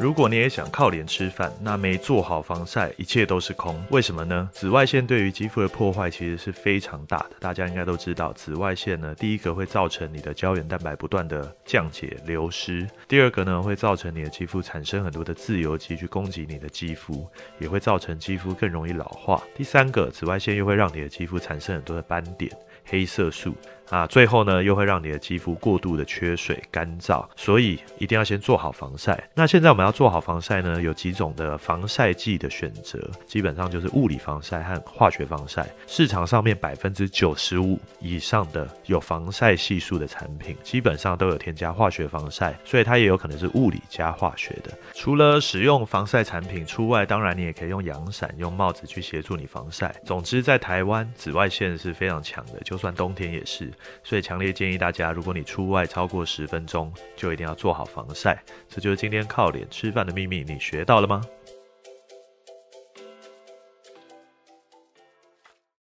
如果你也想靠脸吃饭，那没做好防晒，一切都是空。为什么呢？紫外线对于肌肤的破坏其实是非常大的。大家应该都知道，紫外线呢，第一个会造成你的胶原蛋白不断的降解流失；第二个呢，会造成你的肌肤产生很多的自由基去攻击你的肌肤，也会造成肌肤更容易老化；第三个，紫外线又会让你的肌肤产生很多的斑点、黑色素。啊，最后呢，又会让你的肌肤过度的缺水、干燥，所以一定要先做好防晒。那现在我们要做好防晒呢，有几种的防晒剂的选择，基本上就是物理防晒和化学防晒。市场上面百分之九十五以上的有防晒系数的产品，基本上都有添加化学防晒，所以它也有可能是物理加化学的。除了使用防晒产品出外，当然你也可以用阳伞、用帽子去协助你防晒。总之，在台湾紫外线是非常强的，就算冬天也是。所以强烈建议大家，如果你出外超过十分钟，就一定要做好防晒。这就是今天靠脸吃饭的秘密，你学到了吗？